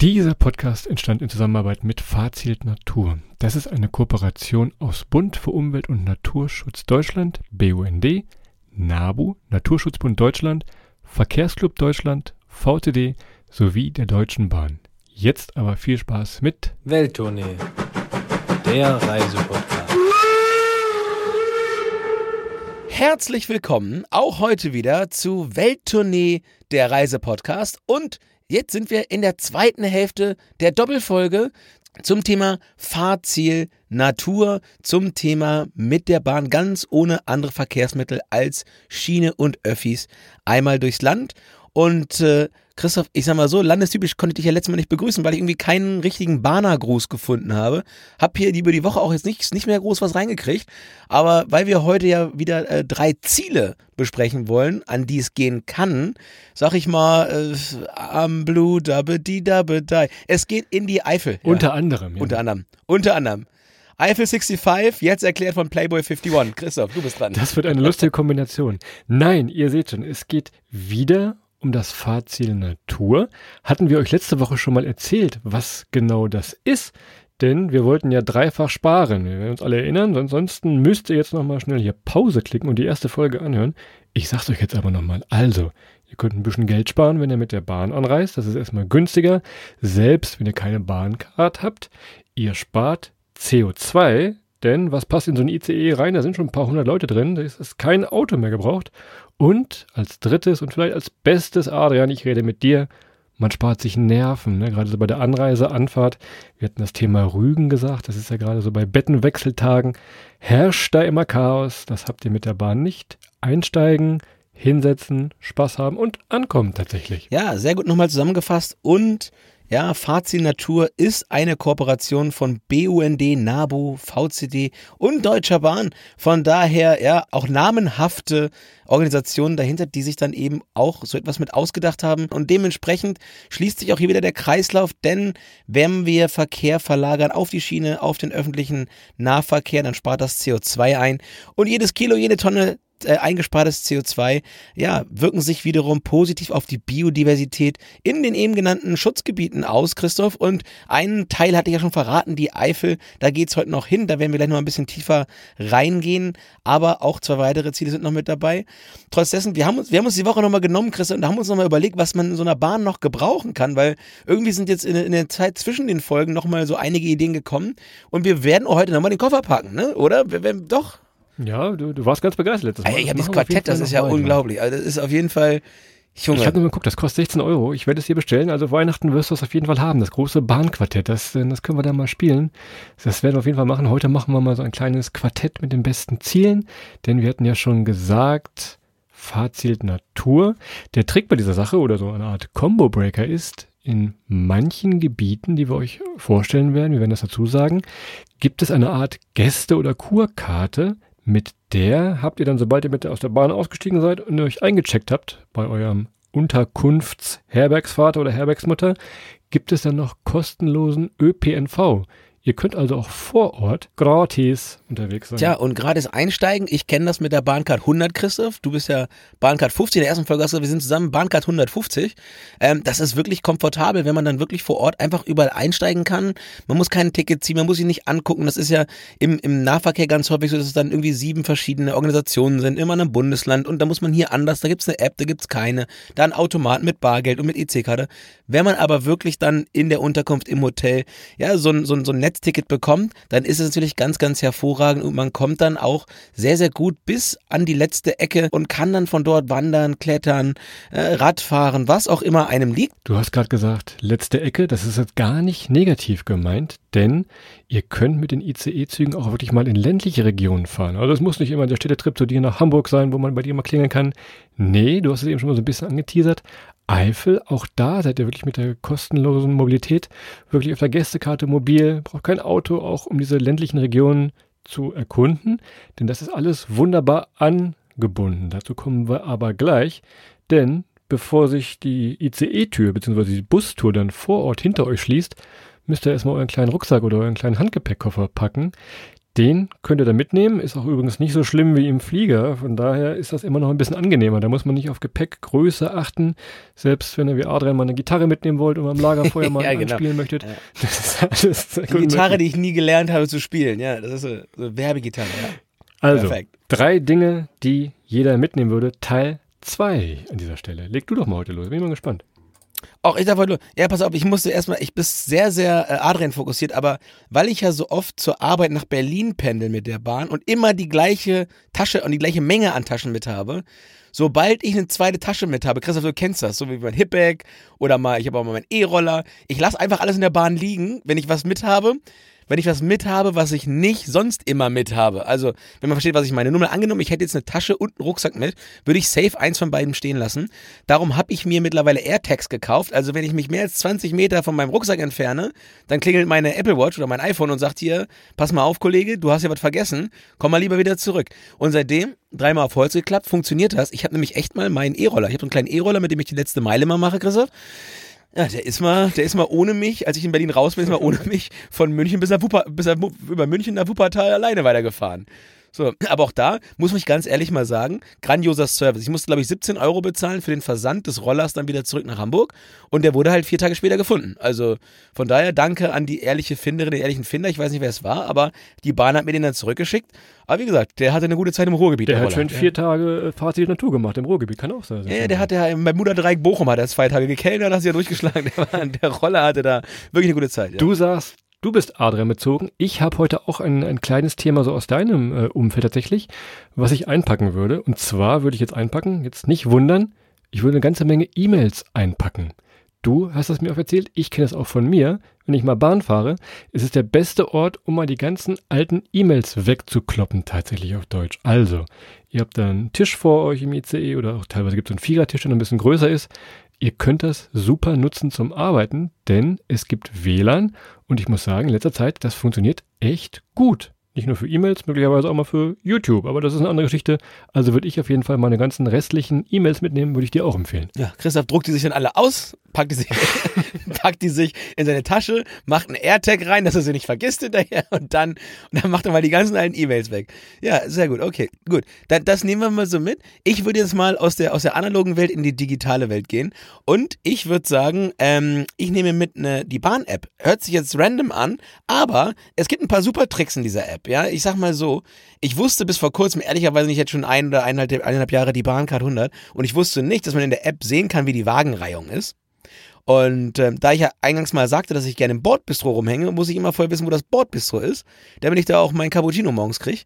Dieser Podcast entstand in Zusammenarbeit mit Fazilt Natur. Das ist eine Kooperation aus Bund für Umwelt und Naturschutz Deutschland, BUND, NABU, Naturschutzbund Deutschland, Verkehrsclub Deutschland, VTD sowie der Deutschen Bahn. Jetzt aber viel Spaß mit Welttournee, der Reisepodcast. Herzlich willkommen auch heute wieder zu Welttournee, der Reisepodcast und Jetzt sind wir in der zweiten Hälfte der Doppelfolge zum Thema Fahrziel Natur, zum Thema mit der Bahn ganz ohne andere Verkehrsmittel als Schiene und Öffis einmal durchs Land. Und äh, Christoph, ich sag mal so, landestypisch konnte ich dich ja letztes Mal nicht begrüßen, weil ich irgendwie keinen richtigen Bahnergruß gefunden habe. Hab hier über die Woche auch jetzt nicht, nicht mehr groß was reingekriegt. Aber weil wir heute ja wieder äh, drei Ziele besprechen wollen, an die es gehen kann, sag ich mal, äh, am Blue Dabbe die Dabbe die. Es geht in die Eifel. Ja. Unter anderem. Ja. Unter anderem. Unter anderem. Eiffel 65, jetzt erklärt von Playboy 51. Christoph, du bist dran. Das wird eine lustige Kombination. Nein, ihr seht schon, es geht wieder um das Fahrziel Natur. Hatten wir euch letzte Woche schon mal erzählt, was genau das ist? Denn wir wollten ja dreifach sparen. Wir werden uns alle erinnern. Ansonsten müsst ihr jetzt nochmal schnell hier Pause klicken und die erste Folge anhören. Ich sag's euch jetzt aber nochmal. Also, ihr könnt ein bisschen Geld sparen, wenn ihr mit der Bahn anreist. Das ist erstmal günstiger. Selbst wenn ihr keine Bahncard habt. Ihr spart CO2, denn was passt in so ein ICE rein? Da sind schon ein paar hundert Leute drin. Da ist kein Auto mehr gebraucht. Und als drittes und vielleicht als bestes, Adrian, ich rede mit dir, man spart sich Nerven, ne? gerade so bei der Anreise, Anfahrt. Wir hatten das Thema Rügen gesagt, das ist ja gerade so bei Bettenwechseltagen, herrscht da immer Chaos, das habt ihr mit der Bahn nicht. Einsteigen, hinsetzen, Spaß haben und ankommen tatsächlich. Ja, sehr gut nochmal zusammengefasst und ja, Fazil Natur ist eine Kooperation von BUND, NABU, VCD und Deutscher Bahn. Von daher ja auch namenhafte Organisationen dahinter, die sich dann eben auch so etwas mit ausgedacht haben. Und dementsprechend schließt sich auch hier wieder der Kreislauf, denn wenn wir Verkehr verlagern auf die Schiene, auf den öffentlichen Nahverkehr, dann spart das CO2 ein. Und jedes Kilo, jede Tonne äh, eingespartes CO2 ja, wirken sich wiederum positiv auf die Biodiversität in den eben genannten Schutzgebieten aus, Christoph. Und einen Teil hatte ich ja schon verraten, die Eifel, da geht's heute noch hin, da werden wir gleich noch ein bisschen tiefer reingehen, aber auch zwei weitere Ziele sind noch mit dabei. Trotz wir haben uns, wir haben uns die Woche nochmal genommen, Christoph, und haben uns nochmal überlegt, was man in so einer Bahn noch gebrauchen kann, weil irgendwie sind jetzt in, in der Zeit zwischen den Folgen nochmal so einige Ideen gekommen und wir werden heute nochmal den Koffer packen, ne? Oder? Wir, wir, doch. Ja, du, du warst ganz begeistert letztes Mal. Ey, ich habe dieses Quartett, das ist ja weiter. unglaublich. Also das ist auf jeden Fall. Junge. Ich habe nur mal geguckt, das kostet 16 Euro. Ich werde es dir bestellen. Also Weihnachten wirst du es auf jeden Fall haben. Das große Bahnquartett, das, äh, das können wir dann mal spielen. Das werden wir auf jeden Fall machen. Heute machen wir mal so ein kleines Quartett mit den besten Zielen. Denn wir hatten ja schon gesagt, Fahrziel Natur. Der Trick bei dieser Sache oder so eine Art Combo Breaker ist, in manchen Gebieten, die wir euch vorstellen werden, wir werden das dazu sagen, gibt es eine Art Gäste- oder Kurkarte, mit der habt ihr dann, sobald ihr mit aus der Bahn ausgestiegen seid und euch eingecheckt habt bei eurem Unterkunftsherbergsvater oder Herbergsmutter, gibt es dann noch kostenlosen ÖPNV. Ihr könnt also auch vor Ort gratis unterwegs sein. Tja, und gratis einsteigen. Ich kenne das mit der Bahncard 100, Christoph. Du bist ja Bahncard 50 in der ersten Folge. wir sind zusammen Bahncard 150. Ähm, das ist wirklich komfortabel, wenn man dann wirklich vor Ort einfach überall einsteigen kann. Man muss kein Ticket ziehen, man muss sich nicht angucken. Das ist ja im, im Nahverkehr ganz häufig so, dass es dann irgendwie sieben verschiedene Organisationen sind, immer in einem Bundesland. Und da muss man hier anders. Da gibt es eine App, da gibt es keine. Da ein Automat mit Bargeld und mit EC-Karte. Wenn man aber wirklich dann in der Unterkunft im Hotel, ja, so ein, so ein, so Netzticket bekommt, dann ist es natürlich ganz, ganz hervorragend und man kommt dann auch sehr, sehr gut bis an die letzte Ecke und kann dann von dort wandern, klettern, äh, Radfahren, was auch immer einem liegt. Du hast gerade gesagt, letzte Ecke, das ist jetzt gar nicht negativ gemeint, denn ihr könnt mit den ICE-Zügen auch wirklich mal in ländliche Regionen fahren. Also es muss nicht immer der Städtetrip zu dir nach Hamburg sein, wo man bei dir mal klingeln kann. Nee, du hast es eben schon mal so ein bisschen angeteasert. Eifel, auch da seid ihr wirklich mit der kostenlosen Mobilität wirklich auf der Gästekarte mobil, braucht kein Auto, auch um diese ländlichen Regionen zu erkunden, denn das ist alles wunderbar angebunden. Dazu kommen wir aber gleich, denn bevor sich die ICE-Tür bzw. die Bustour dann vor Ort hinter euch schließt, müsst ihr erstmal euren kleinen Rucksack oder euren kleinen Handgepäckkoffer packen, Den könnt ihr da mitnehmen, ist auch übrigens nicht so schlimm wie im Flieger, von daher ist das immer noch ein bisschen angenehmer. Da muss man nicht auf Gepäckgröße achten, selbst wenn ihr wie Adrian mal eine Gitarre mitnehmen wollt und am Lagerfeuer mal Ja, genau. spielen möchtet. Ja. Das ist alles Die Gitarre, möglich. die ich nie gelernt habe zu spielen. Ja, das ist so Werbegitarre. Ja. Also, perfekt. drei Dinge, die jeder mitnehmen würde, Teil 2 an dieser Stelle. Leg du doch mal heute los, bin ich mal gespannt. Auch ich darf ja, pass auf, ich musste erstmal, ich bin sehr, sehr äh, Adrian fokussiert, aber weil ich ja so oft zur Arbeit nach Berlin pendel mit der Bahn und immer die gleiche Tasche und die gleiche Menge an Taschen mit habe, sobald ich eine zweite Tasche mit habe, Christoph, du kennst das, so wie mein Hipbag oder mal, ich habe auch mal meinen E-Roller, ich lasse einfach alles in der Bahn liegen, wenn ich was mit habe. Wenn ich was mit habe, was ich nicht sonst immer mit habe. Also, wenn man versteht, was ich meine. Nur mal angenommen, ich hätte jetzt eine Tasche und einen Rucksack mit, würde ich safe eins von beiden stehen lassen. Darum habe ich mir mittlerweile AirTags gekauft. Also, wenn ich mich mehr als 20 Meter von meinem Rucksack entferne, dann klingelt meine Apple Watch oder mein iPhone und sagt hier, pass mal auf, Kollege, du hast ja was vergessen, komm mal lieber wieder zurück. Und seitdem, dreimal auf Holz geklappt, funktioniert das. Ich habe nämlich echt mal meinen E-Roller. Ich habe so einen kleinen E-Roller, mit dem ich die letzte Meile mal mache, Christoph. Ja, der ist mal, der ist mal ohne mich, als ich in Berlin raus bin, ist mal ohne mich von München bis nach Wupper, bis nach, über München nach Wuppertal alleine weitergefahren. So, aber auch da muss ich ganz ehrlich mal sagen, grandioser Service. Ich musste, glaube ich, 17 Euro bezahlen für den Versand des Rollers dann wieder zurück nach Hamburg und der wurde halt vier Tage später gefunden. Also von daher danke an die ehrliche Finderin, den ehrlichen Finder. Ich weiß nicht, wer es war, aber die Bahn hat mir den dann zurückgeschickt. Aber wie gesagt, der hatte eine gute Zeit im Ruhrgebiet. Der hat Roller. schon vier Tage äh, Fazit Natur gemacht im Ruhrgebiet, kann auch sein. Ja, der hat ja beim Muderdreieck Bochum hat er zwei Tage gekellnert, hat sich ja durchgeschlagen. Der, war, der Roller hatte da wirklich eine gute Zeit. Ja. Du sagst, du bist Adrian bezogen. Ich habe heute auch ein, ein kleines Thema so aus deinem äh, Umfeld tatsächlich, was ich einpacken würde. Und zwar würde ich jetzt einpacken, jetzt nicht wundern, ich würde eine ganze Menge E-Mails einpacken. Du hast das mir auch erzählt, ich kenne es auch von mir. Wenn ich mal Bahn fahre, ist es der beste Ort, um mal die ganzen alten E-Mails wegzukloppen, tatsächlich auf Deutsch. Also, ihr habt da einen Tisch vor euch im ICE oder auch teilweise gibt es einen Vierertisch, der ein bisschen größer ist. Ihr könnt das super nutzen zum Arbeiten, denn es gibt WLAN und ich muss sagen, in letzter Zeit, das funktioniert echt gut. Nicht nur für E-Mails, möglicherweise auch mal für YouTube, aber das ist eine andere Geschichte. Also würde ich auf jeden Fall meine ganzen restlichen E-Mails mitnehmen, würde ich dir auch empfehlen. Ja, Christoph druckt die sich dann alle aus, packt die sich, packt die sich in seine Tasche, macht einen AirTag rein, dass er sie nicht vergisst hinterher und dann, und dann macht er mal die ganzen alten E-Mails weg. Ja, sehr gut, okay, gut. Dann, das nehmen wir mal so mit. Ich würde jetzt mal aus der, aus der analogen Welt in die digitale Welt gehen und ich würde sagen, ähm, ich nehme mit ne, die Bahn-App. Hört sich jetzt random an, aber es gibt ein paar super Tricks in dieser App, ja. Ich sag mal so, ich wusste bis vor kurzem ehrlicherweise nicht, jetzt schon ein oder eineinhalb, Jahre die Bahncard 100 und ich wusste nicht, dass man in der App sehen kann, wie die Wagenreihung ist. Und ähm, da ich ja eingangs mal sagte, dass ich gerne im Bordbistro rumhänge, muss ich immer vorher wissen, wo das Bordbistro ist, damit ich da auch meinen Cappuccino morgens kriege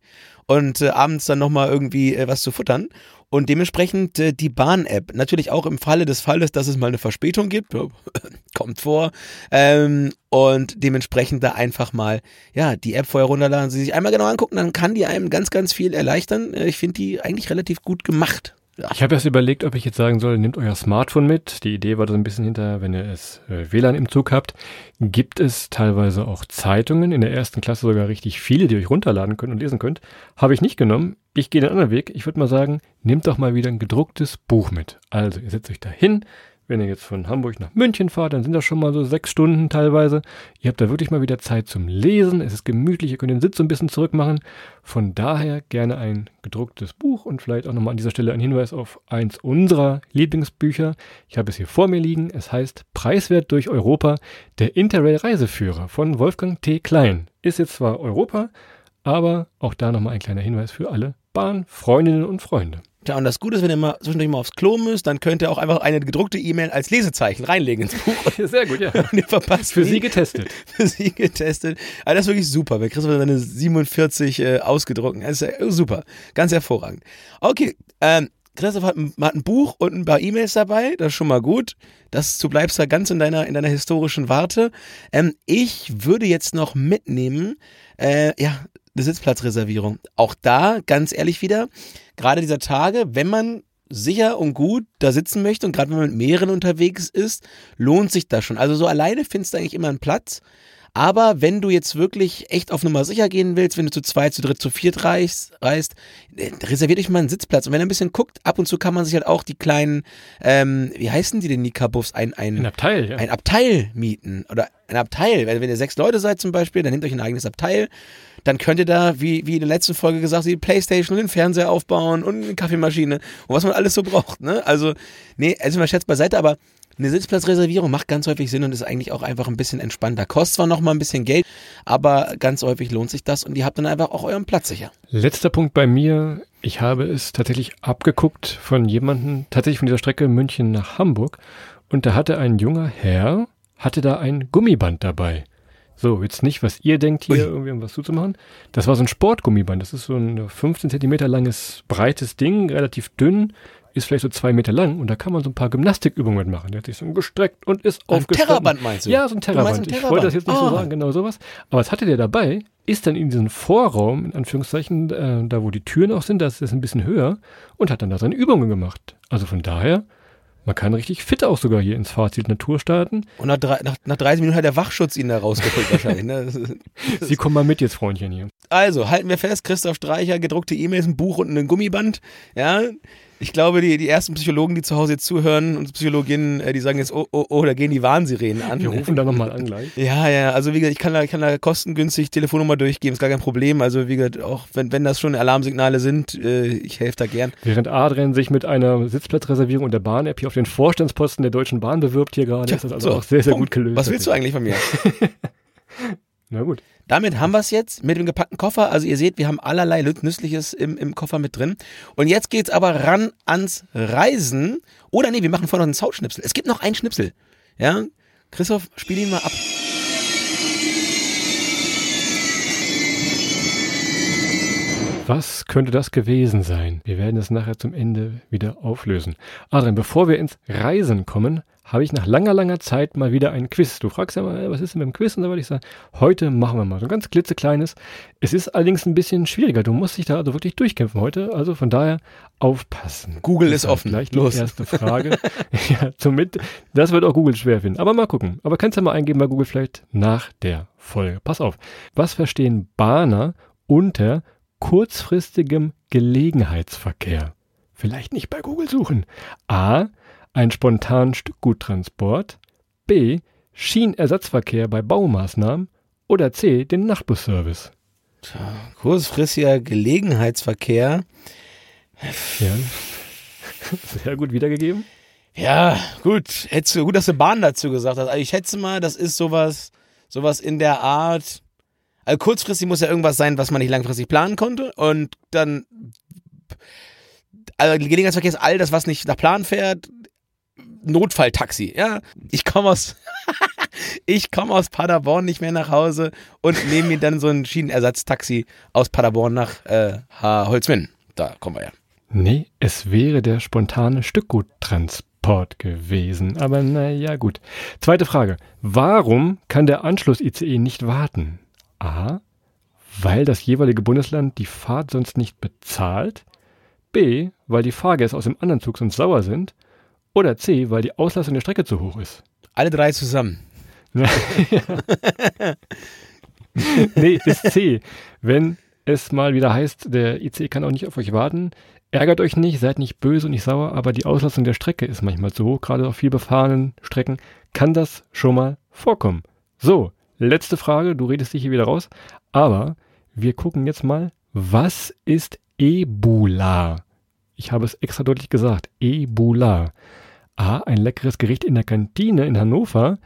und äh, abends dann nochmal irgendwie äh, was zu futtern. Und dementsprechend äh, die Bahn-App. Natürlich auch im Falle des Falles, dass es mal eine Verspätung gibt. Kommt vor. Ähm, und dementsprechend da einfach mal, ja, die App vorher runterladen, sie sich einmal genau angucken, dann kann die einem ganz, ganz viel erleichtern. Äh, ich finde die eigentlich relativ gut gemacht. Ich habe erst überlegt, ob ich jetzt sagen soll, nehmt euer Smartphone mit. Die Idee war so ein bisschen hinter, wenn ihr es äh, WLAN im Zug habt, gibt es teilweise auch Zeitungen, in der ersten Klasse sogar richtig viele, die ihr euch runterladen könnt und lesen könnt. Habe ich nicht genommen. Ich gehe den anderen Weg. Ich würde mal sagen, nehmt doch mal wieder ein gedrucktes Buch mit. Also, ihr setzt euch da hin. Wenn ihr jetzt von Hamburg nach München fahrt, dann sind das schon mal so sechs Stunden teilweise. Ihr habt da wirklich mal wieder Zeit zum Lesen. Es ist gemütlich, ihr könnt den Sitz so ein bisschen zurückmachen. Von daher gerne ein gedrucktes Buch und vielleicht auch nochmal an dieser Stelle ein Hinweis auf eins unserer Lieblingsbücher. Ich habe es hier vor mir liegen. Es heißt Preiswert durch Europa, der Interrail-Reiseführer von Wolfgang T. Klein. Ist jetzt zwar Europa, aber auch da nochmal ein kleiner Hinweis für alle Bahnfreundinnen und Freunde. Tja, und das Gute ist, wenn ihr mal zwischendurch mal aufs Klo müsst, dann könnt ihr auch einfach eine gedruckte E-Mail als Lesezeichen reinlegen ins Buch Sehr gut, ja. und ihr verpasst Für nie. Sie getestet. für sie getestet. Aber das ist wirklich super. Wir Christoph hat seine 47 äh, ausgedruckt. Das ist ja super. Ganz hervorragend. Okay, ähm, Christoph hat ein, hat ein Buch und ein paar E-Mails dabei. Das ist schon mal gut. Das, du bleibst da ganz in deiner, in deiner historischen Warte. Ähm, ich würde jetzt noch mitnehmen, äh, ja, eine Sitzplatzreservierung. Auch da, ganz ehrlich wieder, gerade dieser Tage, wenn man sicher und gut da sitzen möchte und gerade wenn man mit mehreren unterwegs ist, lohnt sich das schon. Also so alleine findest du eigentlich immer einen Platz. Aber wenn du jetzt wirklich echt auf Nummer sicher gehen willst, wenn du zu zweit, zu dritt, zu viert reist, reist äh, reserviert euch mal einen Sitzplatz. Und wenn ihr ein bisschen guckt, ab und zu kann man sich halt auch die kleinen, ähm, wie heißen die denn, die Kabuffs? Ein, ein, Ein Abteil, ja. ein Abteil mieten. Oder ein Abteil. Wenn, wenn ihr sechs Leute seid zum Beispiel, dann nehmt euch ein eigenes Abteil. Dann könnt ihr da, wie, wie in der letzten Folge gesagt, die Playstation und den Fernseher aufbauen und eine Kaffeemaschine und was man alles so braucht. Ne? Also, nee, also mal Scherz beiseite, aber eine Sitzplatzreservierung macht ganz häufig Sinn und ist eigentlich auch einfach ein bisschen entspannter. Kostet zwar noch mal ein bisschen Geld, aber ganz häufig lohnt sich das und ihr habt dann einfach auch euren Platz sicher. Letzter Punkt bei mir. Ich habe es tatsächlich abgeguckt von jemandem, tatsächlich von dieser Strecke München nach Hamburg. Und da hatte ein junger Herr, hatte da ein Gummiband dabei. So, jetzt nicht, was ihr denkt, hier Ui. irgendwie um was zuzumachen. Das war so ein Sportgummiband. Das ist so ein 15 Zentimeter langes, breites Ding, relativ dünn, ist vielleicht so zwei Meter lang und da kann man so ein paar Gymnastikübungen mitmachen. Der hat sich so gestreckt und ist Ein aufgestanden. Terraband meinst du? Ja, so ein Terraband. ein Ich wollte das jetzt nicht so Ah. sagen, genau sowas. Aber was hatte der dabei? Ist dann in diesen Vorraum, in Anführungszeichen, äh, da wo die Türen auch sind, das ist ein bisschen höher und hat dann da seine Übungen gemacht. Also von daher, man kann richtig fit auch sogar hier ins Fazit Natur starten. Und nach, drei, nach, nach 30 Minuten hat der Wachschutz ihn da rausgeholt wahrscheinlich. Ne? Sie kommen mal mit jetzt, Freundchen hier. Also, halten wir fest, Christoph Streicher, gedruckte E-Mails, ein Buch und ein Gummiband. Ja, ich glaube, die, die ersten Psychologen, die zu Hause jetzt zuhören und Psychologinnen, äh, die sagen jetzt, oh, oh, oh, da gehen die Warnsirenen an. Wir rufen da nochmal an gleich. Ja, ja, also wie gesagt, ich kann da, ich kann da kostengünstig Telefonnummer durchgeben, ist gar kein Problem. Also wie gesagt, auch wenn, wenn das schon Alarmsignale sind, äh, ich helfe da gern. Während Adrian sich mit einer Sitzplatzreservierung und der Bahn-App hier auf den Vorstandsposten der Deutschen Bahn bewirbt hier gerade, ist das also So, auch sehr, sehr Punkt. gut gelöst. Was willst du eigentlich von mir? Na gut. Damit haben wir es jetzt mit dem gepackten Koffer. Also ihr seht, wir haben allerlei Nützliches im, im Koffer mit drin. Und jetzt geht's aber ran ans Reisen. Oder nee, wir machen vorher noch einen Soundschnipsel. Es gibt noch einen Schnipsel. Ja, Christoph, spiel ihn mal ab. Was könnte das gewesen sein? Wir werden es nachher zum Ende wieder auflösen. Adrian, bevor wir ins Reisen kommen, habe ich nach langer, langer Zeit mal wieder ein Quiz. Du fragst ja mal, was ist denn mit dem Quiz? Und da würde ich sagen, heute machen wir mal so ein ganz klitzekleines. Es ist allerdings ein bisschen schwieriger. Du musst dich da also wirklich durchkämpfen heute. Also von daher aufpassen. Google ist Deshalb offen. Gleich die Los. erste Frage. ja, zum Mit das wird auch Google schwer finden. Aber mal gucken. Aber kannst du mal eingeben bei Google vielleicht nach der Folge. Pass auf. Was verstehen Bahner unter kurzfristigem Gelegenheitsverkehr? Vielleicht nicht bei Google suchen. A. Ein spontanen Stückguttransport. B. Schienenersatzverkehr bei Baumaßnahmen. Oder C. Den Nachtbusservice. Kurzfristiger Gelegenheitsverkehr. Ja. Sehr gut wiedergegeben. Ja, gut. Hättest du, gut, dass du Bahn dazu gesagt hast. Also ich schätze mal, das ist sowas, sowas in der Art. Also kurzfristig muss ja irgendwas sein, was man nicht langfristig planen konnte. Und dann. Also Gelegenheitsverkehr ist all das, was nicht nach Plan fährt. Notfalltaxi, ja. Ich komme aus. ich komme aus Paderborn nicht mehr nach Hause und nehme mir dann so ein Schienenersatztaxi aus Paderborn nach äh, Holzminden. Da kommen wir ja. Nee, es wäre der spontane Stückguttransport gewesen. Aber naja, gut. Zweite Frage. Warum kann der Anschluss-ICE nicht warten? A. Weil das jeweilige Bundesland die Fahrt sonst nicht bezahlt. B. Weil die Fahrgäste aus dem anderen Zug sonst sauer sind. Oder C. Weil die Auslastung der Strecke zu hoch ist. Alle drei zusammen. nee, ist C. Wenn es mal wieder heißt, der ICE kann auch nicht auf euch warten, ärgert euch nicht, seid nicht böse und nicht sauer, aber die Auslastung der Strecke ist manchmal zu hoch, gerade auf viel befahrenen Strecken kann das schon mal vorkommen. So, letzte Frage, du redest dich hier wieder raus, aber wir gucken jetzt mal, was ist Ebola? Ich habe es extra deutlich gesagt, Ebola. A, ein leckeres Gericht in der Kantine in Hannover.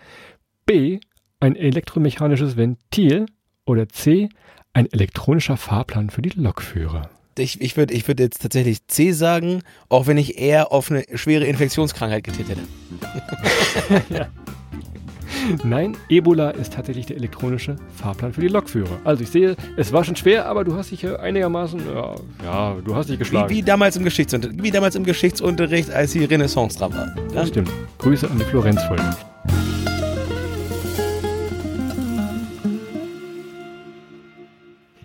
B, ein elektromechanisches Ventil. Oder C, ein elektronischer Fahrplan für die Lokführer. Ich, ich würde ich würd jetzt tatsächlich C sagen, auch wenn ich eher auf eine schwere Infektionskrankheit getippt hätte. Nein, Ebola ist tatsächlich der elektronische Fahrplan für die Lokführer. Also ich sehe, es war schon schwer, aber du hast dich einigermaßen, ja, ja du hast dich Wie, geschlagen. wie, damals im Geschichtsunterricht, wie damals im Geschichtsunterricht, als die Renaissance dran war. Ja? Das stimmt. Grüße an die Florenz-Folge.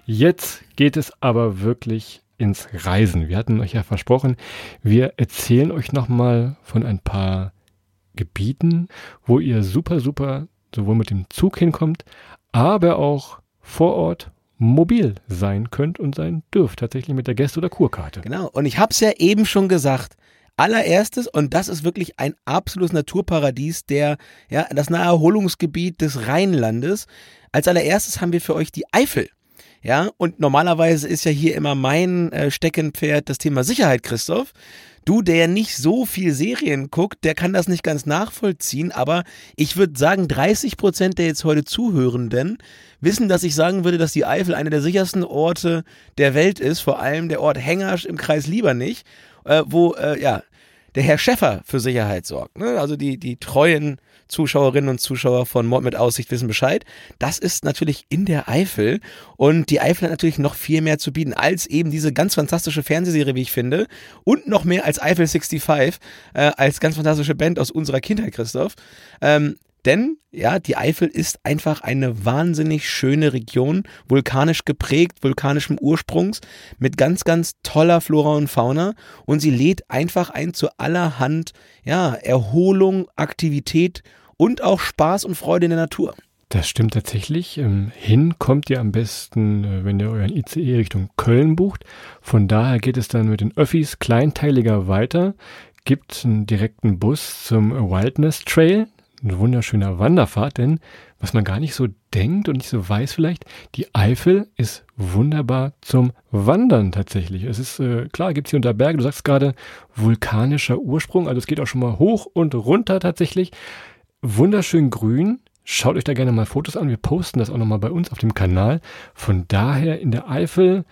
Jetzt geht es aber wirklich ins Reisen. Wir hatten euch ja versprochen, wir erzählen euch nochmal von ein paar Gebieten, wo ihr super, super sowohl mit dem Zug hinkommt, aber auch vor Ort mobil sein könnt und sein dürft, tatsächlich mit der Gäste- oder Kurkarte. Genau. Und ich habe es ja eben schon gesagt. Allererstes, und das ist wirklich ein absolutes Naturparadies, der, ja, das Naherholungsgebiet des Rheinlandes. Als allererstes haben wir für euch die Eifel. Ja, und normalerweise ist ja hier immer mein äh, Steckenpferd das Thema Sicherheit, Christoph. Du, der nicht so viel Serien guckt, der kann das nicht ganz nachvollziehen, aber ich würde sagen, 30 Prozent der jetzt heute Zuhörenden wissen, dass ich sagen würde, dass die Eifel einer der sichersten Orte der Welt ist, vor allem der Ort Hengersch im Kreis Liebernich, äh, wo, äh, ja, der Herr Schäffer für Sicherheit sorgt. Ne? Also die, die treuen Zuschauerinnen und Zuschauer von Mord mit Aussicht wissen Bescheid. Das ist natürlich in der Eifel und die Eifel hat natürlich noch viel mehr zu bieten als eben diese ganz fantastische Fernsehserie, wie ich finde und noch mehr als Eifel 65 äh, als ganz fantastische Band aus unserer Kindheit, Christoph. Ähm, denn, ja, die Eifel ist einfach eine wahnsinnig schöne Region, vulkanisch geprägt, vulkanischem Ursprungs, mit ganz, ganz toller Flora und Fauna. Und sie lädt einfach ein zu allerhand, ja, Erholung, Aktivität und auch Spaß und Freude in der Natur. Das stimmt tatsächlich. Ähm, hin kommt ihr am besten, äh, wenn ihr euren ICE Richtung Köln bucht. Von daher geht es dann mit den Öffis kleinteiliger weiter. Gibt einen direkten Bus zum Wildness Trail ein wunderschöner Wanderpfad, denn was man gar nicht so denkt und nicht so weiß vielleicht, die Eifel ist wunderbar zum Wandern tatsächlich. Es ist äh, klar, gibt es hier unter Berge, du sagst gerade vulkanischer Ursprung, also es geht auch schon mal hoch und runter tatsächlich. Wunderschön grün. Schaut euch da gerne mal Fotos an. Wir posten das auch nochmal bei uns auf dem Kanal. Von daher in der Eifel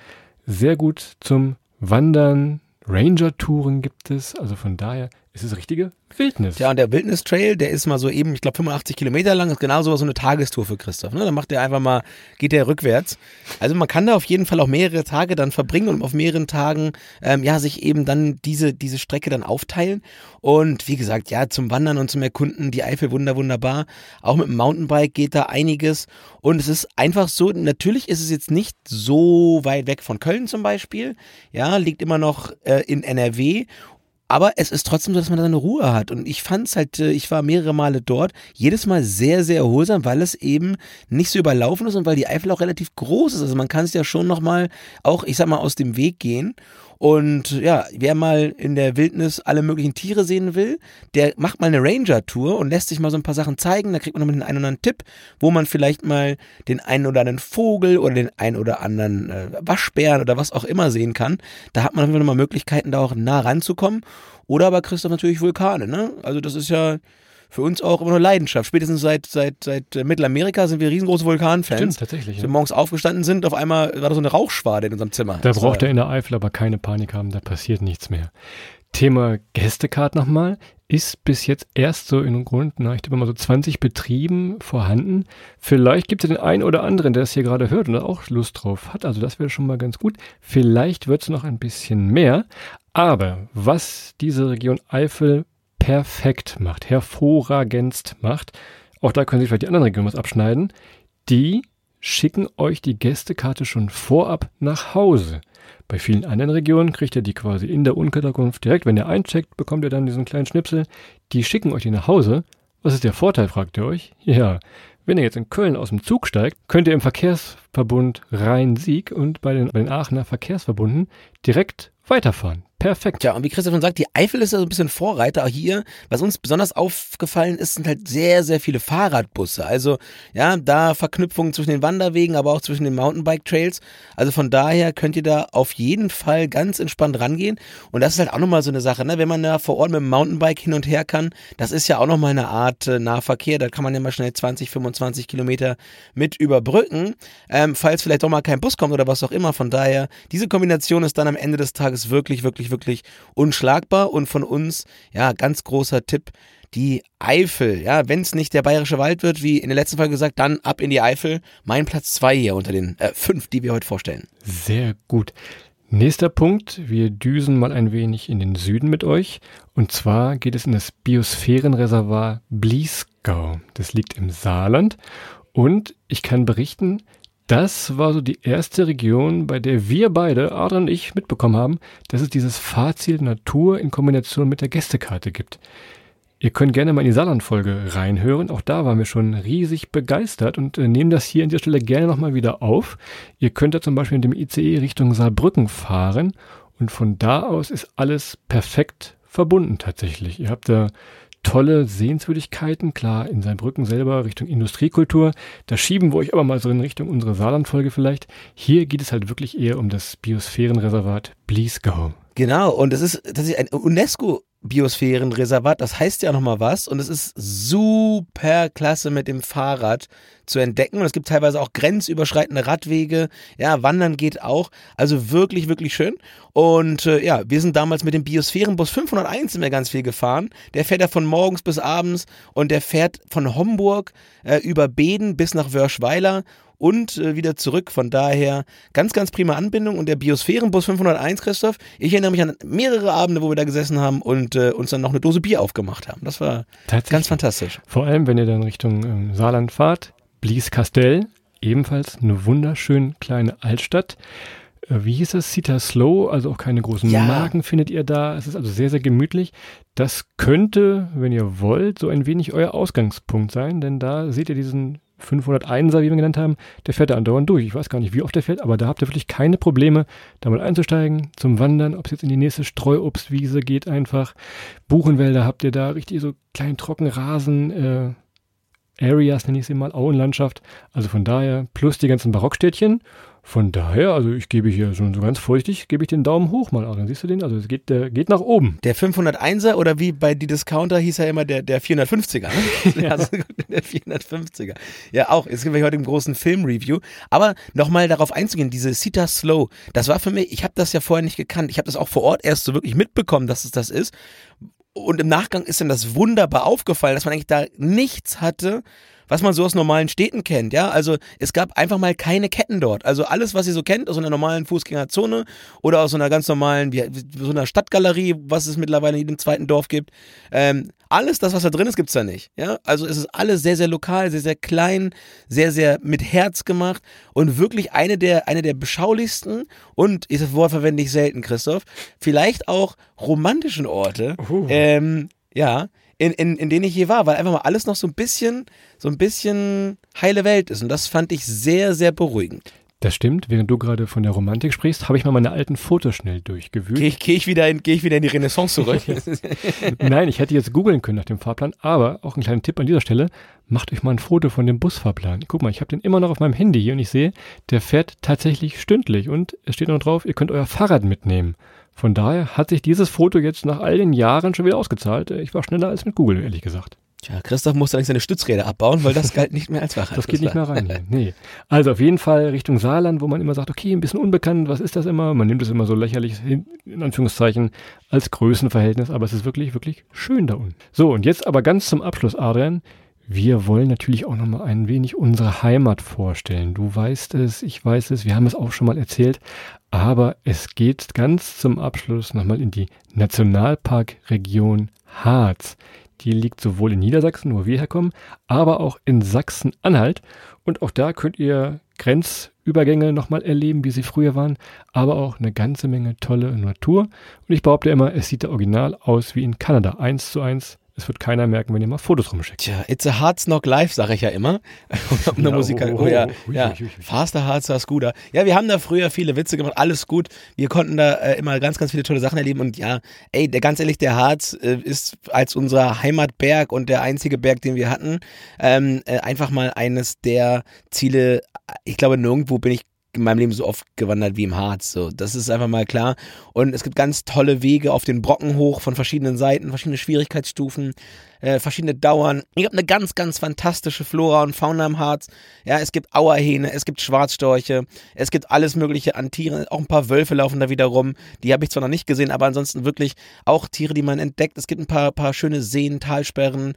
sehr gut zum Wandern. Ranger-Touren gibt es. Also von daher ist es richtige Wildnis. Ja, und der Wildnis Trail, der ist mal so eben, ich glaube, 85 Kilometer lang, ist genau so eine Tagestour für Christoph. Ne? Dann macht er einfach mal, geht er rückwärts. Also man kann da auf jeden Fall auch mehrere Tage dann verbringen und auf mehreren Tagen, ähm, ja, sich eben dann diese, diese Strecke dann aufteilen. Und wie gesagt, ja, zum Wandern und zum Erkunden, die Eifel wunder, wunderbar. Auch mit dem Mountainbike geht da einiges. Und es ist einfach so, natürlich ist es jetzt nicht so weit weg von Köln zum Beispiel. Ja, liegt immer noch äh, in NRW. Aber es ist trotzdem so, dass man da eine Ruhe hat. Und ich fand es halt, äh, ich war mehrere Male dort, jedes Mal sehr, sehr erholsam, weil es eben nicht so überlaufen ist und weil die Eifel auch relativ groß ist. Also man kann es ja schon nochmal auch, ich sag mal, aus dem Weg gehen. Und ja, wer mal in der Wildnis alle möglichen Tiere sehen will, der macht mal eine Ranger-Tour und lässt sich mal so ein paar Sachen zeigen. Da kriegt man noch mal den einen oder anderen Tipp, wo man vielleicht mal den einen oder anderen Vogel oder den einen oder anderen äh, Waschbären oder was auch immer sehen kann. Da hat man auf jeden Fall nochmal Möglichkeiten, da auch nah ranzukommen. Oder aber Christoph natürlich Vulkane, ne? Also das ist ja für uns auch immer eine Leidenschaft. Spätestens seit, seit, seit äh, Mittelamerika sind wir riesengroße Vulkanfans. Stimmt, tatsächlich. Als wir morgens aufgestanden sind, auf einmal war da so eine Rauchschwade in unserem Zimmer. Da braucht er in der Eifel aber keine Panik haben, da passiert nichts mehr. Thema Gästecard nochmal. Ist bis jetzt erst so in Grund, na, ich glaube mal so 20 Betrieben vorhanden. Vielleicht gibt es den einen oder anderen, der das hier gerade hört und auch Lust drauf hat. Also das wäre schon mal ganz gut. Vielleicht wird es noch ein bisschen mehr. Aber was diese Region Eifel perfekt macht, hervorragendst macht, auch da können sich vielleicht die anderen Regionen was abschneiden, die schicken euch die Gästekarte schon vorab nach Hause. Bei vielen anderen Regionen kriegt ihr die quasi in der Unterkunft direkt. Wenn ihr eincheckt, bekommt ihr dann diesen kleinen Schnipsel. Die schicken euch die nach Hause. Was ist der Vorteil, fragt ihr euch? Ja, wenn ihr jetzt in Köln aus dem Zug steigt, könnt ihr im Verkehrsverbund Rhein-Sieg und bei den, bei den Aachener Verkehrsverbunden direkt weiterfahren. Perfekt. Ja, und wie Christoph schon sagt, die Eifel ist ja so ein bisschen Vorreiter hier. Was uns besonders aufgefallen ist, sind halt sehr, sehr viele Fahrradbusse. Also, ja, da Verknüpfungen zwischen den Wanderwegen, aber auch zwischen den Mountainbike-Trails. Also von daher könnt ihr da auf jeden Fall ganz entspannt rangehen. Und das ist halt auch nochmal so eine Sache, ne? Wenn man da vor Ort mit dem Mountainbike hin und her kann, das ist ja auch nochmal eine Art äh, Nahverkehr. Da kann man ja mal schnell 20, 25 Kilometer mit überbrücken. Ähm, falls vielleicht doch mal kein Bus kommt oder was auch immer. Von daher, diese Kombination ist dann am Ende des Tages wirklich, wirklich wirklich unschlagbar und von uns, ja, ganz großer Tipp, die Eifel. Ja, wenn es nicht der bayerische Wald wird, wie in der letzten Folge gesagt, dann ab in die Eifel. Mein Platz zwei hier unter den äh, fünf, die wir heute vorstellen. Sehr gut. Nächster Punkt, wir düsen mal ein wenig in den Süden mit euch. Und zwar geht es in das Biosphärenreservoir Bliesgau. Das liegt im Saarland. Und ich kann berichten, das war so die erste Region, bei der wir beide, Adrian und ich, mitbekommen haben, dass es dieses Fahrziel Natur in Kombination mit der Gästekarte gibt. Ihr könnt gerne mal in die Saarland-Folge reinhören. Auch da waren wir schon riesig begeistert und äh, nehmen das hier an dieser Stelle gerne nochmal wieder auf. Ihr könnt da zum Beispiel mit dem ICE Richtung Saarbrücken fahren und von da aus ist alles perfekt verbunden tatsächlich. Ihr habt da tolle Sehenswürdigkeiten, klar in Saarbrücken selber Richtung Industriekultur. Da schieben wir euch aber mal so in Richtung unserer Saarland-Folge vielleicht. Hier geht es halt wirklich eher um das Biosphärenreservat Bliesgau. Genau, und es ist tatsächlich ein UNESCO Biosphärenreservat, das heißt ja nochmal was. Und es ist super klasse mit dem Fahrrad zu entdecken. Und es gibt teilweise auch grenzüberschreitende Radwege, ja, wandern geht auch, also wirklich, wirklich schön. Und äh, ja, wir sind damals mit dem Biosphärenbus 501 sind wir ganz viel gefahren, der fährt ja von morgens bis abends. Und der fährt von Homburg äh, über Beden bis nach Wörschweiler und äh, wieder zurück. Von daher ganz, ganz prima Anbindung. Und der Biosphärenbus 501, Christoph, ich erinnere mich an mehrere Abende, wo wir da gesessen haben und äh, uns dann noch eine Dose Bier aufgemacht haben. Das war ganz fantastisch. Vor allem, wenn ihr dann Richtung ähm, Saarland fahrt, Blieskastell, ebenfalls eine wunderschön kleine Altstadt. Äh, wie hieß es? Sita Slow, also auch keine großen ja. Marken findet ihr da. Es ist also sehr, sehr gemütlich. Das könnte, wenn ihr wollt, so ein wenig euer Ausgangspunkt sein, denn da seht ihr diesen 501er, wie wir genannt haben, der fährt da andauernd durch. Ich weiß gar nicht, wie oft der fährt, aber da habt ihr wirklich keine Probleme, da mal einzusteigen, zum Wandern, ob es jetzt in die nächste Streuobstwiese geht einfach. Buchenwälder habt ihr da, richtig so kleinen Trockenrasen, äh, Areas nenne ich sie mal, Auenlandschaft. Also von daher, plus die ganzen Barockstädtchen von daher, also ich gebe hier schon so ganz feuchtig, gebe ich den Daumen hoch mal. Dann siehst du den? Also es geht, der geht nach oben. Der 501er oder wie bei die Discounter hieß er immer der, der 450er. Ne? ja. der 450er. Ja, auch. Jetzt sind wir heute im großen Film-Review. Aber nochmal darauf einzugehen, diese Sita Slow, das war für mich, ich habe das ja vorher nicht gekannt. Ich habe das auch vor Ort erst so wirklich mitbekommen, dass es das ist. Und im Nachgang ist dann das wunderbar aufgefallen, dass man eigentlich da nichts hatte, was man so aus normalen Städten kennt, ja. Also es gab einfach mal keine Ketten dort. Also alles, was ihr so kennt aus einer normalen Fußgängerzone oder aus so einer ganz normalen, wie, so einer Stadtgalerie, was es mittlerweile in jedem zweiten Dorf gibt, ähm, alles das, was da drin ist, gibt's da nicht. Ja, also es ist alles sehr, sehr lokal, sehr, sehr klein, sehr, sehr mit Herz gemacht und wirklich eine der, eine der beschaulichsten und, dieses Wort verwende ich selten, Christoph, vielleicht auch romantischen Orte, uh. ähm, ja, in, in, in denen ich hier war, weil einfach mal alles noch so ein bisschen, so ein bisschen heile Welt ist. Und das fand ich sehr, sehr beruhigend. Das stimmt. Während du gerade von der Romantik sprichst, habe ich mal meine alten Fotos schnell durchgewühlt. Gehe ich, geh ich, wieder in, geh ich wieder in die Renaissance zurück? Nein, ich hätte jetzt googeln können nach dem Fahrplan, aber auch ein kleiner Tipp an dieser Stelle, macht euch mal ein Foto von dem Busfahrplan. Guck mal, ich habe den immer noch auf meinem Handy hier und ich sehe, der fährt tatsächlich stündlich und es steht noch drauf, ihr könnt euer Fahrrad mitnehmen. Von daher hat sich dieses Foto jetzt nach all den Jahren schon wieder ausgezahlt. Ich war schneller als mit Google, ehrlich gesagt. Tja, Christoph musste eigentlich seine Stützräder abbauen, weil das galt nicht mehr als Fahrrad. Das geht nicht mehr rein hier. Nee. Also auf jeden Fall Richtung Saarland, wo man immer sagt, okay, ein bisschen unbekannt, was ist das immer? Man nimmt es immer so lächerlich, in Anführungszeichen, als Größenverhältnis, aber es ist wirklich, wirklich schön da unten. So, und jetzt aber ganz zum Abschluss, Adrian. Wir wollen natürlich auch nochmal ein wenig unsere Heimat vorstellen. Du weißt es, ich weiß es, wir haben es auch schon mal erzählt, aber es geht ganz zum Abschluss nochmal in die Nationalparkregion Harz. Die liegt sowohl in Niedersachsen, wo wir herkommen, aber auch in Sachsen-Anhalt. Und auch da könnt ihr Grenzübergänge nochmal erleben, wie sie früher waren, aber auch eine ganze Menge tolle Natur. Und ich behaupte immer, es sieht da original aus wie in Kanada, eins zu eins es wird keiner merken, wenn ihr mal Fotos rumschickt. Tja, it's a hard knock live, sage ich ja immer. um ja, Musik, oh, oh, oh, ja, oh, ja. Faster, harder, scooter. Ja, wir haben da früher viele Witze gemacht, alles gut. Wir konnten da äh, immer ganz, ganz viele tolle Sachen erleben und ja, ey, der, ganz ehrlich, der Harz äh, ist als unser Heimatberg und der einzige Berg, den wir hatten, ähm, äh, einfach mal eines der Ziele. Ich glaube, nirgendwo bin ich in meinem Leben so oft gewandert wie im Harz. So, das ist einfach mal klar. Und es gibt ganz tolle Wege auf den Brocken hoch von verschiedenen Seiten, verschiedene Schwierigkeitsstufen äh, verschiedene Dauern. Ich habe eine ganz, ganz fantastische Flora und Fauna im Harz. Ja, es gibt Auerhähne, es gibt Schwarzstorche, es gibt alles mögliche an Tieren. Auch ein paar Wölfe laufen da wieder rum. Die habe ich zwar noch nicht gesehen, aber ansonsten wirklich auch Tiere, die man entdeckt. Es gibt ein paar, paar schöne Seen, Talsperren.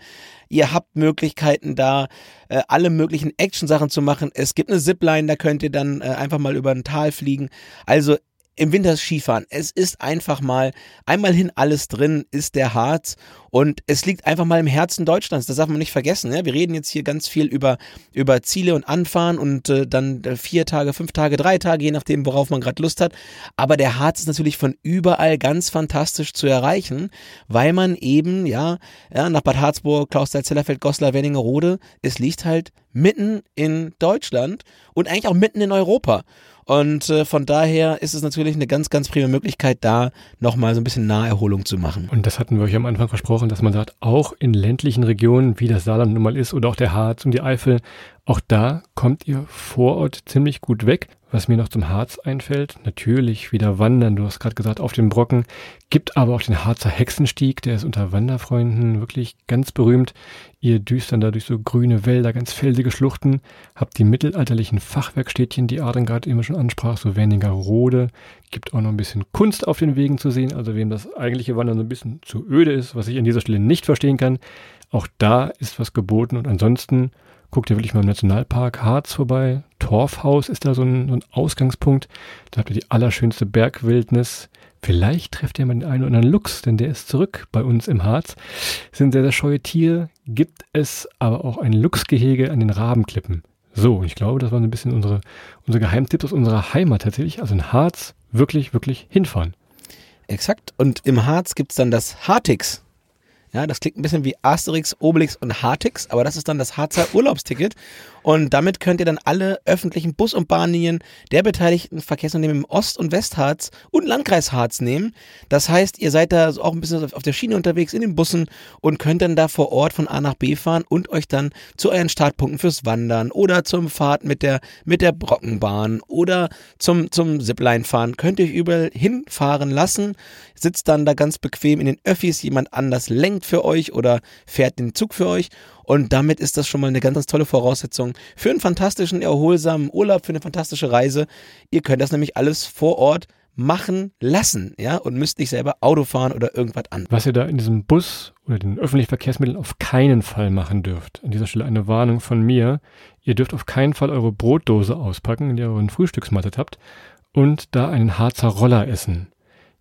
Ihr habt Möglichkeiten da, äh, alle möglichen Action-Sachen zu machen. Es gibt eine Zipline, da könnt ihr dann äh, einfach mal über ein Tal fliegen. Also im Winter Skifahren. Es ist einfach mal, einmal hin alles drin, ist der Harz und es liegt einfach mal im Herzen Deutschlands. Das darf man nicht vergessen. Ja? Wir reden jetzt hier ganz viel über, über Ziele und Anfahren und äh, dann äh, vier Tage, fünf Tage, drei Tage, je nachdem, worauf man gerade Lust hat. Aber der Harz ist natürlich von überall ganz fantastisch zu erreichen, weil man eben, ja, ja nach Bad Harzburg, Klausthal, Zellerfeld, Goslar, Wernigerode, es liegt halt mitten in Deutschland und eigentlich auch mitten in Europa. Und äh, von daher ist es natürlich eine ganz, ganz prima Möglichkeit, da nochmal so ein bisschen Naherholung zu machen. Und das hatten wir euch am Anfang versprochen, dass man sagt, auch in ländlichen Regionen, wie das Saarland nun mal ist, oder auch der Harz und die Eifel, auch da kommt ihr vor Ort ziemlich gut weg. Was mir noch zum Harz einfällt, natürlich wieder wandern, du hast gerade gesagt, auf dem Brocken, gibt aber auch den Harzer Hexenstieg, der ist unter Wanderfreunden wirklich ganz berühmt. Ihr düst dann da durch so grüne Wälder, ganz felsige Schluchten, habt die mittelalterlichen Fachwerkstädtchen, die Adrian gerade immer schon ansprach, so Wernigerode, gibt auch noch ein bisschen Kunst auf den Wegen zu sehen, also wem das eigentliche Wandern so ein bisschen zu öde ist, was ich an dieser Stelle nicht verstehen kann, auch da ist was geboten. Und ansonsten guckt ihr wirklich mal im Nationalpark Harz vorbei. Torfhaus ist da so ein, so ein Ausgangspunkt. Da habt ihr die allerschönste Bergwildnis. Vielleicht trefft ihr mal den einen oder anderen Luchs, denn der ist zurück bei uns im Harz. sind sehr, sehr scheue Tiere. Gibt es aber auch ein Luchsgehege an den Rabenklippen. So, ich glaube, das waren ein bisschen unsere, unsere Geheimtipps aus unserer Heimat tatsächlich. Also in Harz wirklich, wirklich hinfahren. Exakt. Und im Harz gibt es dann das Hartix. Ja, das klingt ein bisschen wie Asterix, Obelix und Hartix, aber das ist dann das Harzer Urlaubsticket. Und damit könnt ihr dann alle öffentlichen Bus- und Bahnlinien der beteiligten Verkehrsunternehmen im Ost- und Westharz und Landkreis Harz nehmen. Das heißt, ihr seid da auch ein bisschen auf der Schiene unterwegs in den Bussen und könnt dann da vor Ort von A nach B fahren und euch dann zu euren Startpunkten fürs Wandern oder zum Fahrt mit der, mit der Brockenbahn oder zum, zum Zipline fahren. Könnt ihr euch überall hinfahren lassen, sitzt dann da ganz bequem in den Öffis, jemand anders lenkt für euch oder fährt den Zug für euch und damit ist das schon mal eine ganz, ganz tolle Voraussetzung für einen fantastischen, erholsamen Urlaub, für eine fantastische Reise. Ihr könnt das nämlich alles vor Ort machen lassen, ja, und müsst nicht selber Auto fahren oder irgendwas an. Was ihr da in diesem Bus oder den öffentlichen Verkehrsmitteln auf keinen Fall machen dürft. An dieser Stelle eine Warnung von mir. Ihr dürft auf keinen Fall eure Brotdose auspacken, der ihr euren Frühstücksmattet habt und da einen Harzer Roller essen.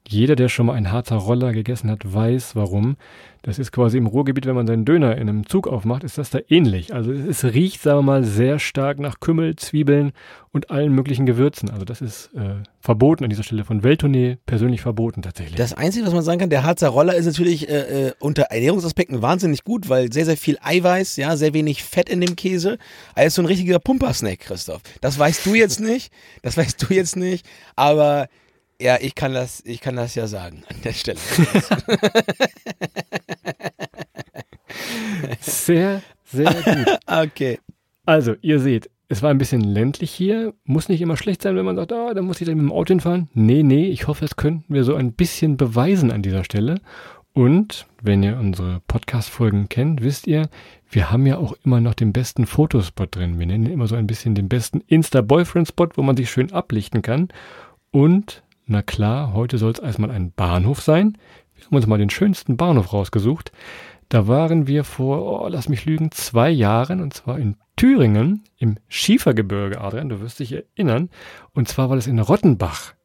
Jeder, der schon mal einen Harzer Roller gegessen hat, weiß warum. Das ist quasi im Ruhrgebiet, wenn man seinen Döner in einem Zug aufmacht, ist das da ähnlich. Also es riecht, sagen wir mal, sehr stark nach Kümmel, Zwiebeln und allen möglichen Gewürzen. Also das ist äh, verboten an dieser Stelle von Welttournee, persönlich verboten tatsächlich. Das Einzige, was man sagen kann, der Harzer Roller ist natürlich äh, äh, unter Ernährungsaspekten wahnsinnig gut, weil sehr, sehr viel Eiweiß, ja, sehr wenig Fett in dem Käse. Ist so ein richtiger Pumpersnack, Christoph. Das weißt du jetzt nicht, das weißt du jetzt nicht, aber ja, ich kann das, ich kann das ja sagen an der Stelle. sehr, sehr gut. Okay. Also, ihr seht, es war ein bisschen ländlich hier. Muss nicht immer schlecht sein, wenn man sagt, ah, oh, da muss ich dann mit dem Auto hinfahren. Nee, nee, ich hoffe, das könnten wir so ein bisschen beweisen an dieser Stelle. Und wenn ihr unsere Podcast-Folgen kennt, wisst ihr, wir haben ja auch immer noch den besten Fotospot drin. Wir nennen immer so ein bisschen den besten Insta-Boyfriend-Spot, wo man sich schön ablichten kann. Und na klar, heute soll es erstmal ein Bahnhof sein. Wir haben uns mal den schönsten Bahnhof rausgesucht. Da waren wir vor, oh, lass mich lügen, zwei Jahren und zwar in Thüringen im Schiefergebirge, Adrian, du wirst dich erinnern. Und zwar war das in Rottenbach.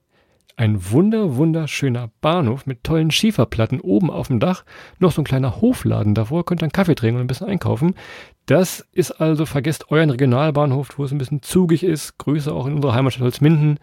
Ein wunder, wunderschöner Bahnhof mit tollen Schieferplatten oben auf dem Dach. Noch so ein kleiner Hofladen davor, könnt ihr einen Kaffee trinken und ein bisschen einkaufen. Das ist also, vergesst euren Regionalbahnhof, wo es ein bisschen zugig ist. Grüße auch in unserer Heimatstadt Holzminden,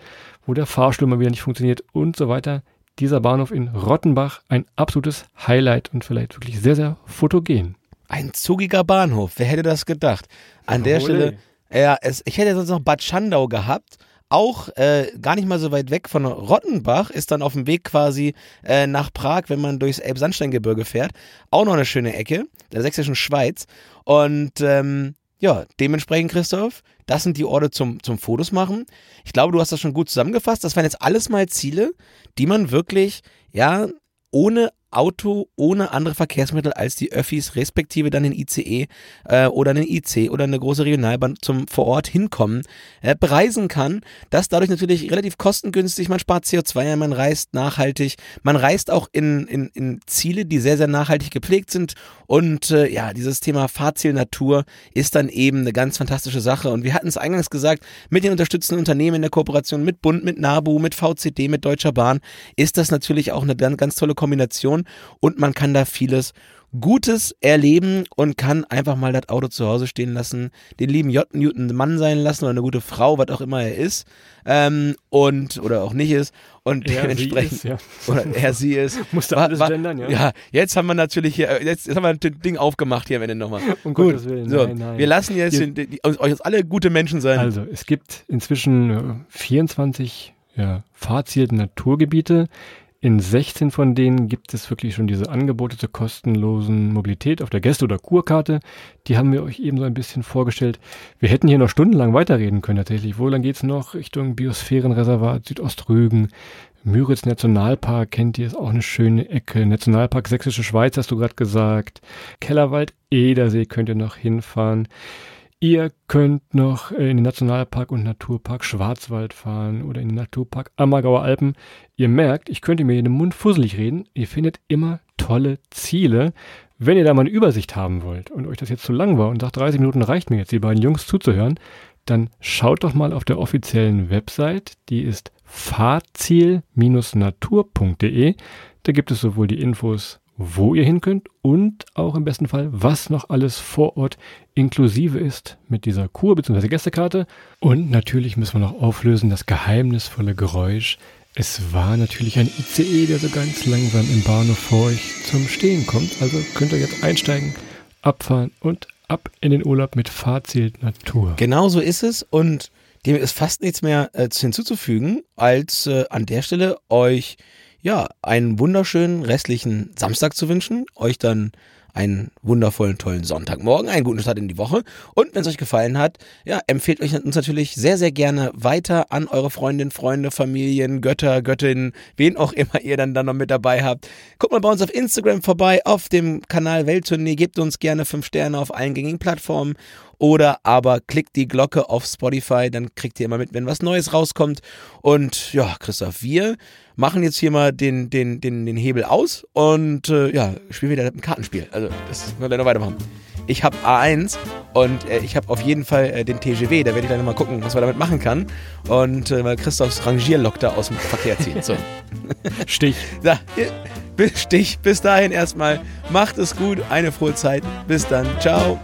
wo der Fahrstuhl mal wieder nicht funktioniert und so weiter. Dieser Bahnhof in Rottenbach, ein absolutes Highlight und vielleicht wirklich sehr, sehr fotogen. Ein zugiger Bahnhof, wer hätte das gedacht? An der Stelle, ja, es, ich hätte sonst noch Bad Schandau gehabt auch äh, gar nicht mal so weit weg von Rottenbach, ist dann auf dem Weg quasi äh, nach Prag, wenn man durchs Elbsandsteingebirge fährt. Auch noch eine schöne Ecke der sächsischen Schweiz. Und ähm, ja, dementsprechend, Christoph, das sind die Orte zum, zum Fotos machen. Ich glaube, du hast das schon gut zusammengefasst. Das waren jetzt alles mal Ziele, die man wirklich, ja, ohne Auto ohne andere Verkehrsmittel als die Öffis, respektive dann den ICE äh, oder einen IC oder eine große Regionalbahn zum vor Ort hinkommen, äh, bereisen kann. Das dadurch natürlich relativ kostengünstig. Man spart CO2, man reist nachhaltig, man reist auch in, in, in Ziele, die sehr, sehr nachhaltig gepflegt sind. Und äh, ja, dieses Thema Fahrziel Natur ist dann eben eine ganz fantastische Sache. Und wir hatten es eingangs gesagt, mit den unterstützenden Unternehmen in der Kooperation mit Bund, mit NABU, mit VCD, mit Deutscher Bahn, ist das natürlich auch eine ganz, ganz tolle Kombination und man kann da vieles Gutes erleben und kann einfach mal das Auto zu Hause stehen lassen, den lieben J. Newton Mann sein lassen oder eine gute Frau, was auch immer er ist ähm, und oder auch nicht ist und Er, dementsprechend ist, ja. oder er sie ist. Musste Wa- alles wa- gendern, ja. Ja, jetzt haben wir natürlich hier, äh, jetzt, jetzt haben wir das Ding aufgemacht hier am Ende nochmal. Um Gut, Gottes Willen, so, nein, nein. wir lassen jetzt den, die, euch jetzt alle gute Menschen sein. Also, es gibt inzwischen äh, 24 ja, Fahrziel Naturgebiete. In 16 von denen gibt es wirklich schon diese Angebote zur kostenlosen Mobilität auf der Gäste- oder Kurkarte. Die haben wir euch eben so ein bisschen vorgestellt. Wir hätten hier noch stundenlang weiterreden können tatsächlich. Wo lang geht's noch? Richtung Biosphärenreservat Südostrügen. Müritz Nationalpark kennt ihr, ist auch eine schöne Ecke. Nationalpark Sächsische Schweiz hast du gerade gesagt. Kellerwald Edersee könnt ihr noch hinfahren. Ihr könnt noch in den Nationalpark und Naturpark Schwarzwald fahren oder in den Naturpark Ammergauer Alpen. Ihr merkt, ich könnte mir den Mund fusselig reden. Ihr findet immer tolle Ziele. Wenn ihr da mal eine Übersicht haben wollt und euch das jetzt zu lang war und sagt, 30 Minuten reicht mir jetzt, die beiden Jungs zuzuhören, dann schaut doch mal auf der offiziellen Website. Die ist fahrziel-natur.de. Da gibt es sowohl die Infos, wo ihr hin könnt und auch im besten Fall, was noch alles vor Ort inklusive ist mit dieser Kur- bzw. Gästekarte. Und natürlich müssen wir noch auflösen das geheimnisvolle Geräusch. Es war natürlich ein ICE, der so ganz langsam im Bahnhof vor euch zum Stehen kommt. Also könnt ihr jetzt einsteigen, abfahren und ab in den Urlaub mit Fahrziel Natur. Genau so ist es und dem ist fast nichts mehr äh, hinzuzufügen, als äh, an der Stelle euch ja einen wunderschönen restlichen Samstag zu wünschen, euch dann einen wundervollen, tollen Sonntagmorgen, einen guten Start in die Woche. Und wenn es euch gefallen hat, ja, empfehlt euch uns natürlich sehr, sehr gerne weiter an eure Freundinnen, Freunde, Familien, Götter, Göttinnen, wen auch immer ihr dann, dann noch mit dabei habt. Guckt mal bei uns auf Instagram vorbei, auf dem Kanal Welttournee, gebt uns gerne fünf Sterne auf allen gängigen Plattformen oder aber klickt die Glocke auf Spotify, dann kriegt ihr immer mit, wenn was Neues rauskommt. Und ja, Christoph, wir machen jetzt hier mal den, den, den, den Hebel aus und äh, ja, spielen wieder ein Kartenspiel. Also, das können wir noch weitermachen. Ich habe A1 und äh, ich habe auf jeden Fall äh, den TGW. Da werde ich gleich nochmal gucken, was man damit machen kann. Und äh, mal Christophs Rangierlok da aus dem Verkehr ziehen. So. Stich. Da, bis Stich. Bis dahin erstmal. Macht es gut. Eine frohe Zeit. Bis dann. Ciao.